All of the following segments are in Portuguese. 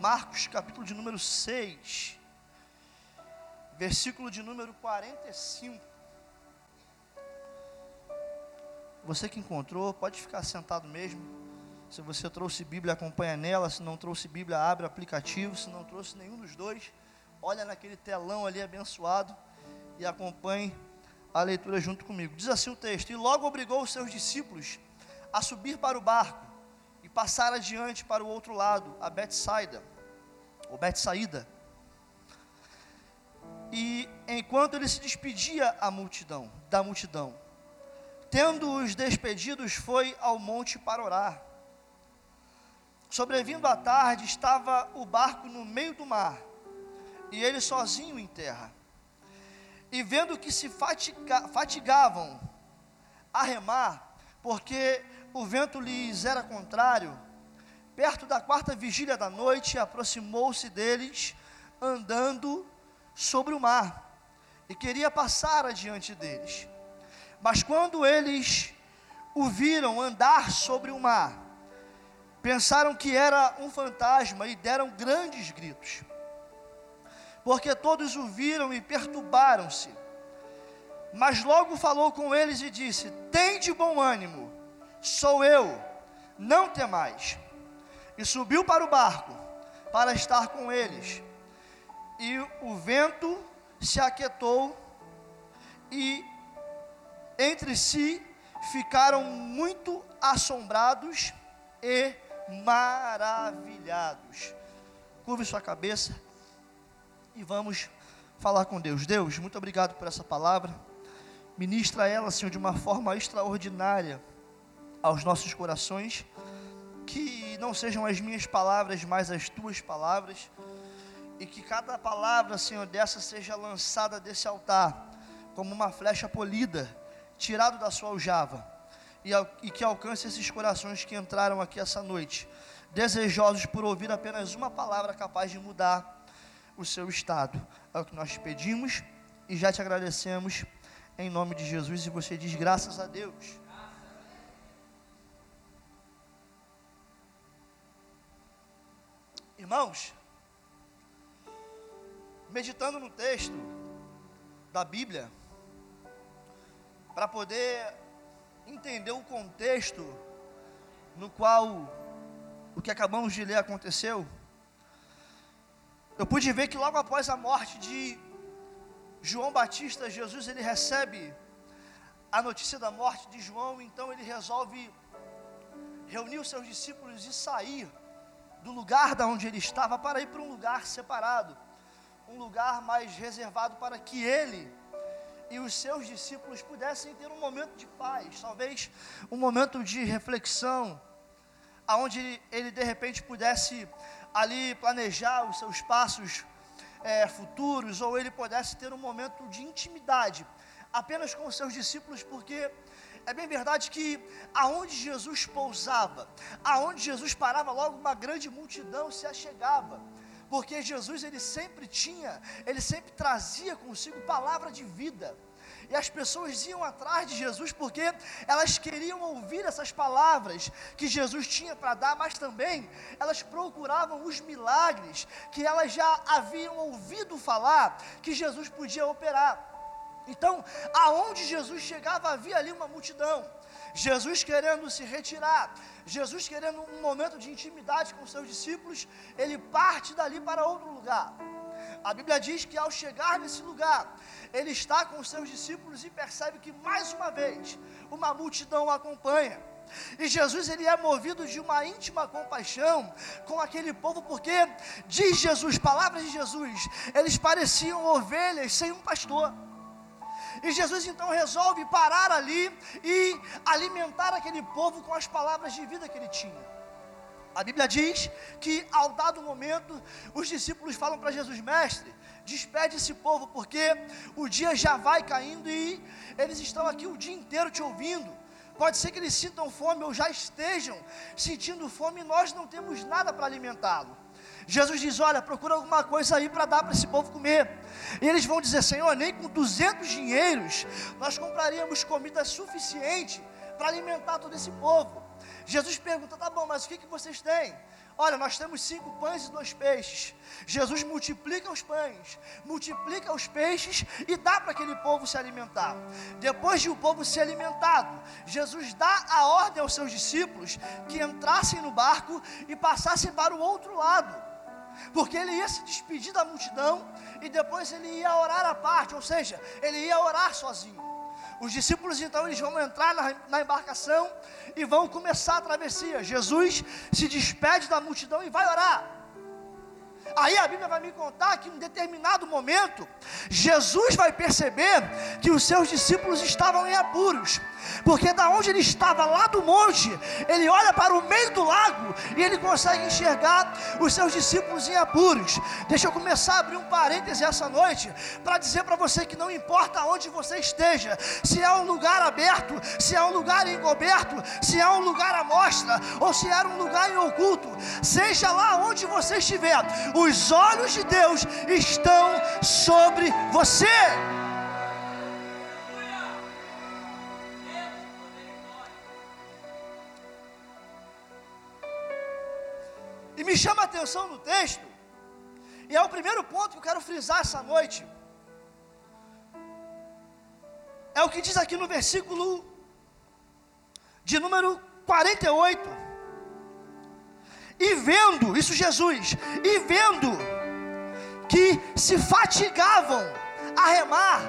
Marcos, capítulo de número 6, versículo de número 45. Você que encontrou, pode ficar sentado mesmo. Se você trouxe Bíblia, acompanha nela. Se não trouxe Bíblia, abre o aplicativo. Se não trouxe nenhum dos dois, olha naquele telão ali abençoado e acompanhe a leitura junto comigo. Diz assim o texto: E logo obrigou os seus discípulos a subir para o barco passar adiante para o outro lado, a Betsaida, ou Betsaída. E enquanto ele se despedia a multidão, da multidão, tendo-os despedidos, foi ao monte para orar. Sobrevindo à tarde, estava o barco no meio do mar, e ele sozinho em terra. E vendo que se fatiga, fatigavam a remar, porque o vento lhes era contrário, perto da quarta vigília da noite, aproximou-se deles, andando sobre o mar, e queria passar adiante deles. Mas quando eles o viram andar sobre o mar, pensaram que era um fantasma e deram grandes gritos. Porque todos o viram e perturbaram-se. Mas logo falou com eles e disse: Tem de bom ânimo, sou eu, não temais. E subiu para o barco para estar com eles. E o vento se aquietou e entre si ficaram muito assombrados e maravilhados. Curve sua cabeça e vamos falar com Deus. Deus, muito obrigado por essa palavra. Ministra ela, Senhor, de uma forma extraordinária aos nossos corações. Que não sejam as minhas palavras, mas as tuas palavras. E que cada palavra, Senhor, dessa seja lançada desse altar como uma flecha polida tirado da sua aljava, e, e que alcance esses corações que entraram aqui essa noite, desejosos por ouvir apenas uma palavra capaz de mudar o seu estado. É o que nós pedimos e já te agradecemos em nome de Jesus. E você diz graças a Deus. Irmãos, meditando no texto da Bíblia, para poder entender o contexto no qual o que acabamos de ler aconteceu, eu pude ver que logo após a morte de João Batista, Jesus ele recebe a notícia da morte de João, então ele resolve reunir os seus discípulos e sair do lugar da onde ele estava para ir para um lugar separado, um lugar mais reservado para que ele e os seus discípulos pudessem ter um momento de paz, talvez um momento de reflexão, aonde ele de repente pudesse ali planejar os seus passos é, futuros, ou ele pudesse ter um momento de intimidade apenas com os seus discípulos, porque é bem verdade que aonde Jesus pousava, aonde Jesus parava, logo uma grande multidão se achegava porque Jesus ele sempre tinha, ele sempre trazia consigo palavra de vida. E as pessoas iam atrás de Jesus porque elas queriam ouvir essas palavras que Jesus tinha para dar, mas também elas procuravam os milagres que elas já haviam ouvido falar que Jesus podia operar. Então, aonde Jesus chegava, havia ali uma multidão. Jesus querendo se retirar, Jesus querendo um momento de intimidade com seus discípulos, ele parte dali para outro lugar. A Bíblia diz que ao chegar nesse lugar, ele está com seus discípulos e percebe que mais uma vez uma multidão o acompanha. E Jesus ele é movido de uma íntima compaixão com aquele povo, porque diz Jesus, palavras de Jesus, eles pareciam ovelhas sem um pastor. E Jesus então resolve parar ali e alimentar aquele povo com as palavras de vida que ele tinha. A Bíblia diz que ao dado momento, os discípulos falam para Jesus, mestre, despede esse povo, porque o dia já vai caindo e eles estão aqui o dia inteiro te ouvindo. Pode ser que eles sintam fome ou já estejam sentindo fome e nós não temos nada para alimentá-lo. Jesus diz: Olha, procura alguma coisa aí para dar para esse povo comer. E eles vão dizer: Senhor, nem com 200 dinheiros nós compraríamos comida suficiente para alimentar todo esse povo. Jesus pergunta: Tá bom, mas o que, que vocês têm? Olha, nós temos cinco pães e dois peixes. Jesus multiplica os pães, multiplica os peixes e dá para aquele povo se alimentar. Depois de o povo ser alimentado, Jesus dá a ordem aos seus discípulos que entrassem no barco e passassem para o outro lado, porque ele ia se despedir da multidão e depois ele ia orar à parte, ou seja, ele ia orar sozinho. Os discípulos então eles vão entrar na, na, embarcação e vão começar a travessia. Jesus se despede da multidão e vai orar. Aí a Bíblia vai me contar que em determinado momento, Jesus vai perceber que os seus discípulos estavam em apuros, porque da onde ele estava, lá do monte, ele olha para o meio do lago e ele consegue enxergar os seus discípulos em apuros. Deixa eu começar a abrir um parêntese essa noite para dizer para você que não importa onde você esteja, se é um lugar aberto, se é um lugar encoberto, se é um lugar à mostra ou se é um lugar em oculto, seja lá onde você estiver, os olhos de Deus estão sobre você. E me chama a atenção no texto, e é o primeiro ponto que eu quero frisar essa noite. É o que diz aqui no versículo de número 48. E vendo, isso Jesus, e vendo que se fatigavam a remar,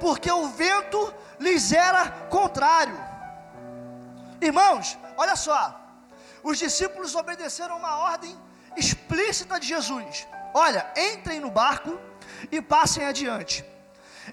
porque o vento lhes era contrário. Irmãos, olha só, os discípulos obedeceram uma ordem explícita de Jesus: olha, entrem no barco e passem adiante.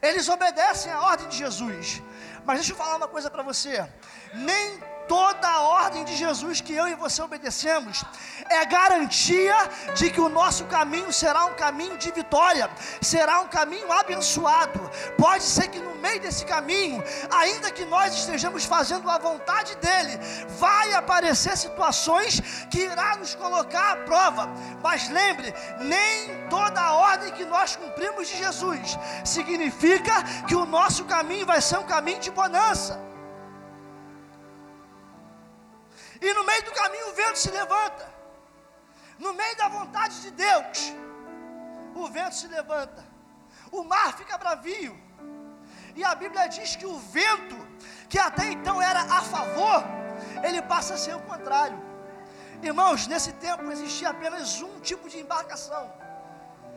Eles obedecem a ordem de Jesus, mas deixa eu falar uma coisa para você: nem toda a ordem de Jesus que eu e você obedecemos é garantia de que o nosso caminho será um caminho de vitória, será um caminho abençoado. Pode ser que no meio desse caminho, ainda que nós estejamos fazendo a vontade dele, vai aparecer situações que irá nos colocar à prova. Mas lembre, nem toda a ordem que nós cumprimos de Jesus significa que o nosso caminho vai ser um caminho de bonança. E no meio do caminho o vento se levanta. No meio da vontade de Deus, o vento se levanta. O mar fica bravio. E a Bíblia diz que o vento, que até então era a favor, ele passa a ser o contrário. Irmãos, nesse tempo existia apenas um tipo de embarcação.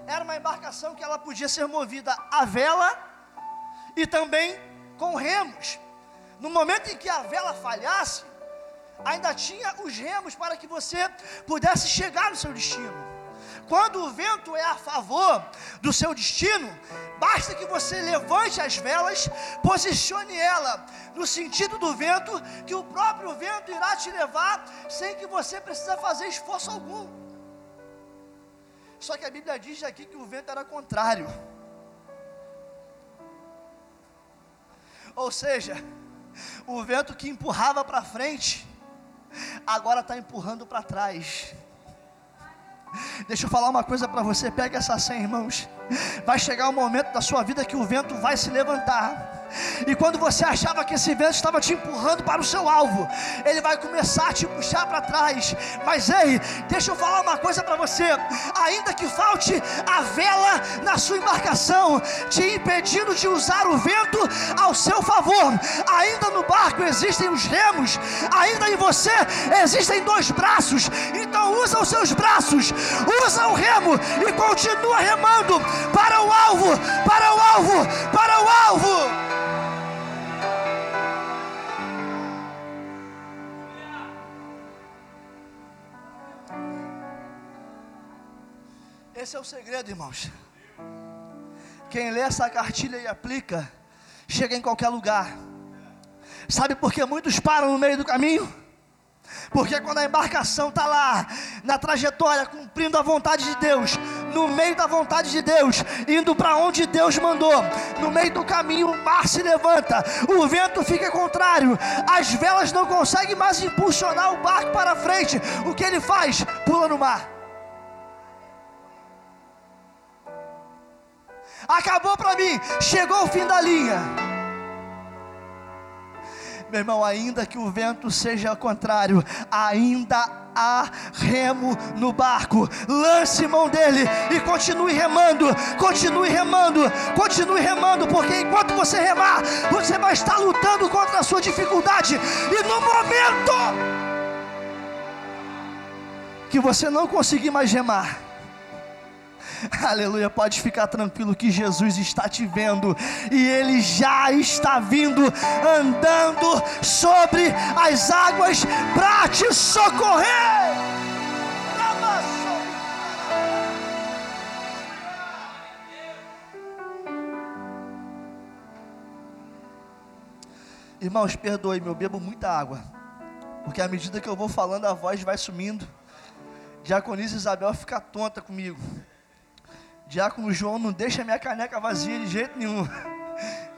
Era uma embarcação que ela podia ser movida a vela e também com remos. No momento em que a vela falhasse, ainda tinha os remos para que você pudesse chegar no seu destino. Quando o vento é a favor do seu destino, basta que você levante as velas, posicione ela no sentido do vento, que o próprio vento irá te levar sem que você precisa fazer esforço algum. Só que a Bíblia diz aqui que o vento era contrário. Ou seja, o vento que empurrava para frente agora está empurrando para trás. Deixa eu falar uma coisa para você, pega essa senha, irmãos. Vai chegar um momento da sua vida que o vento vai se levantar. E quando você achava que esse vento estava te empurrando para o seu alvo, ele vai começar a te puxar para trás. Mas ei, deixa eu falar uma coisa para você: ainda que falte a vela na sua embarcação, te impedindo de usar o vento ao seu favor, ainda no barco existem os remos, ainda em você existem dois braços. Então usa os seus braços, usa o remo e continua remando para o alvo, para o alvo, para o alvo. Esse é o segredo, irmãos. Quem lê essa cartilha e aplica, chega em qualquer lugar. Sabe por que muitos param no meio do caminho? Porque quando a embarcação está lá, na trajetória, cumprindo a vontade de Deus, no meio da vontade de Deus, indo para onde Deus mandou, no meio do caminho o mar se levanta, o vento fica contrário, as velas não conseguem mais impulsionar o barco para frente. O que ele faz? Pula no mar. acabou para mim, chegou o fim da linha. Meu irmão, ainda que o vento seja contrário, ainda há remo no barco. Lance mão dele e continue remando, continue remando, continue remando, porque enquanto você remar, você vai estar lutando contra a sua dificuldade. E no momento que você não conseguir mais remar, Aleluia, pode ficar tranquilo que Jesus está te vendo e Ele já está vindo andando sobre as águas para te socorrer. Irmãos, perdoe, eu bebo muita água, porque à medida que eu vou falando, a voz vai sumindo. Diaconisa Isabel fica tonta comigo. Diácono João não deixa minha caneca vazia de jeito nenhum.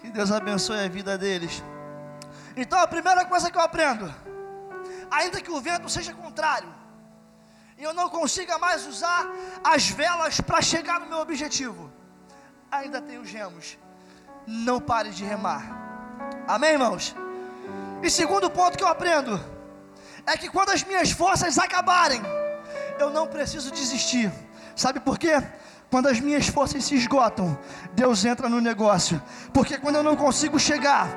Que Deus abençoe a vida deles. Então a primeira coisa que eu aprendo, ainda que o vento seja contrário, e eu não consiga mais usar as velas para chegar no meu objetivo, ainda tenho gemos. Não pare de remar. Amém, irmãos? E segundo ponto que eu aprendo é que quando as minhas forças acabarem, eu não preciso desistir. Sabe por quê? Quando as minhas forças se esgotam, Deus entra no negócio. Porque quando eu não consigo chegar,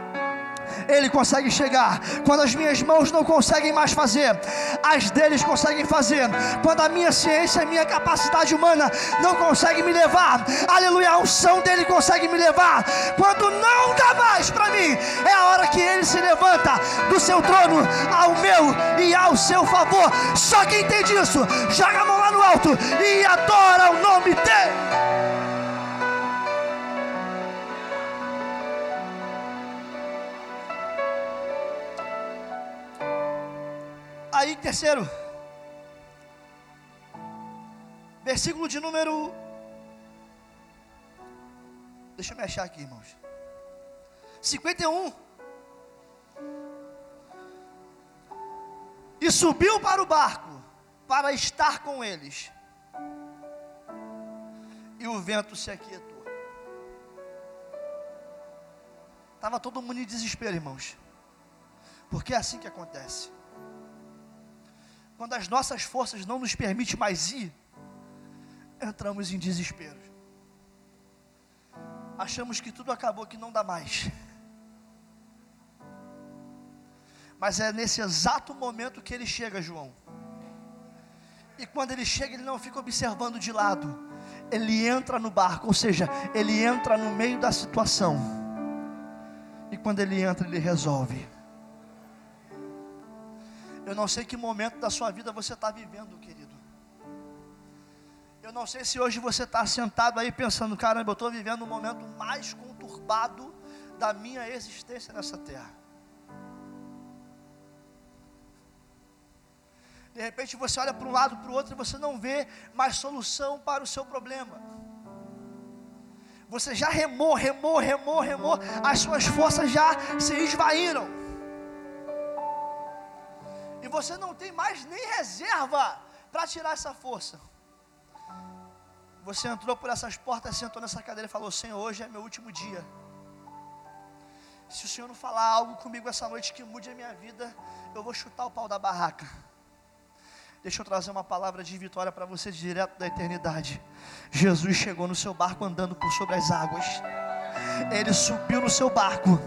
ele consegue chegar. Quando as minhas mãos não conseguem mais fazer, as deles conseguem fazer. Quando a minha ciência, a minha capacidade humana não consegue me levar, aleluia, a unção dele consegue me levar. Quando não dá mais para mim, é a hora que ele se levanta do seu trono ao meu e ao seu favor. Só quem entende isso, joga a mão no alto e adora o nome dele. Aí, terceiro, versículo de número. Deixa eu me achar aqui, irmãos. 51. E subiu para o barco para estar com eles. E o vento se aquietou. Estava todo mundo em desespero, irmãos. Porque é assim que acontece quando as nossas forças não nos permitem mais ir, entramos em desespero. Achamos que tudo acabou, que não dá mais. Mas é nesse exato momento que ele chega, João. E quando ele chega, ele não fica observando de lado. Ele entra no barco, ou seja, ele entra no meio da situação. E quando ele entra, ele resolve. Eu não sei que momento da sua vida você está vivendo, querido. Eu não sei se hoje você está sentado aí pensando, caramba, eu estou vivendo o momento mais conturbado da minha existência nessa terra. De repente você olha para um lado, para o outro e você não vê mais solução para o seu problema. Você já remou, remou, remou, remou, as suas forças já se esvaíram você não tem mais nem reserva para tirar essa força. Você entrou por essas portas, sentou nessa cadeira e falou: Senhor, hoje é meu último dia. Se o Senhor não falar algo comigo essa noite que mude a minha vida, eu vou chutar o pau da barraca. Deixa eu trazer uma palavra de vitória para você direto da eternidade. Jesus chegou no seu barco andando por sobre as águas. Ele subiu no seu barco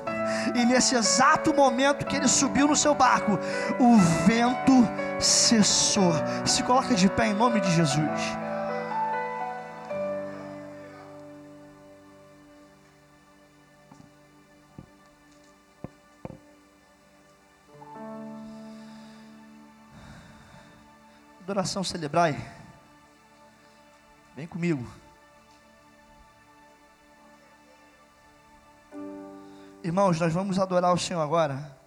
e nesse exato momento que ele subiu no seu barco, o vento cessou. Se coloca de pé em nome de Jesus. Adoração celebrai. Vem comigo. Irmãos, nós vamos adorar o Senhor agora.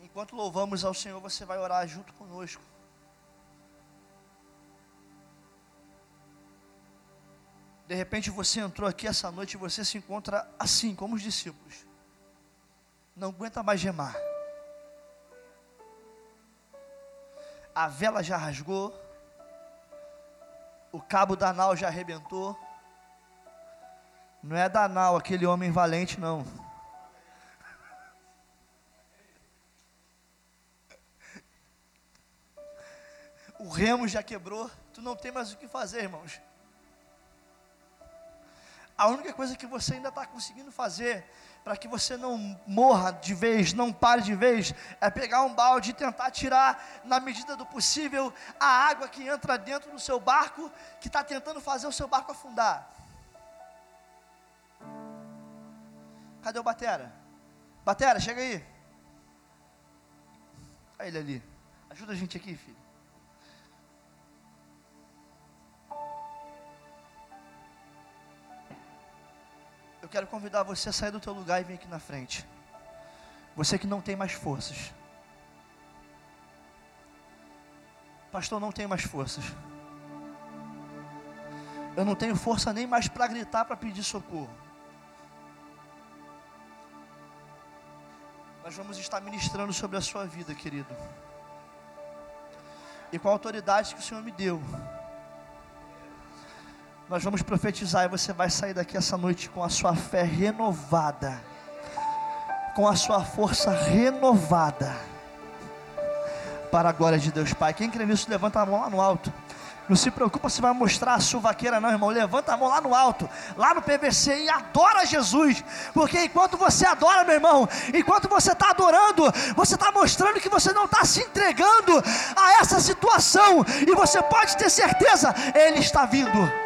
Enquanto louvamos ao Senhor, você vai orar junto conosco. De repente você entrou aqui essa noite e você se encontra assim, como os discípulos. Não aguenta mais gemar. a vela já rasgou, o cabo da nau já arrebentou. Não é da nau aquele homem valente, não. O remo já quebrou, tu não tem mais o que fazer, irmãos. A única coisa que você ainda está conseguindo fazer para que você não morra de vez, não pare de vez, é pegar um balde e tentar tirar, na medida do possível, a água que entra dentro do seu barco, que está tentando fazer o seu barco afundar. Cadê o Batera? Batera, chega aí. Olha ele ali. Ajuda a gente aqui, filho. Quero convidar você a sair do teu lugar e vir aqui na frente. Você que não tem mais forças. Pastor, não tenho mais forças. Eu não tenho força nem mais para gritar, para pedir socorro. Nós vamos estar ministrando sobre a sua vida, querido. E com a autoridade que o Senhor me deu. Nós vamos profetizar e você vai sair daqui essa noite com a sua fé renovada, com a sua força renovada, para a glória de Deus Pai. Quem crê nisso, levanta a mão lá no alto. Não se preocupa se vai mostrar a suvaqueira, não, irmão. Levanta a mão lá no alto, lá no PVC e adora Jesus. Porque enquanto você adora, meu irmão, enquanto você está adorando, você está mostrando que você não está se entregando a essa situação. E você pode ter certeza, Ele está vindo.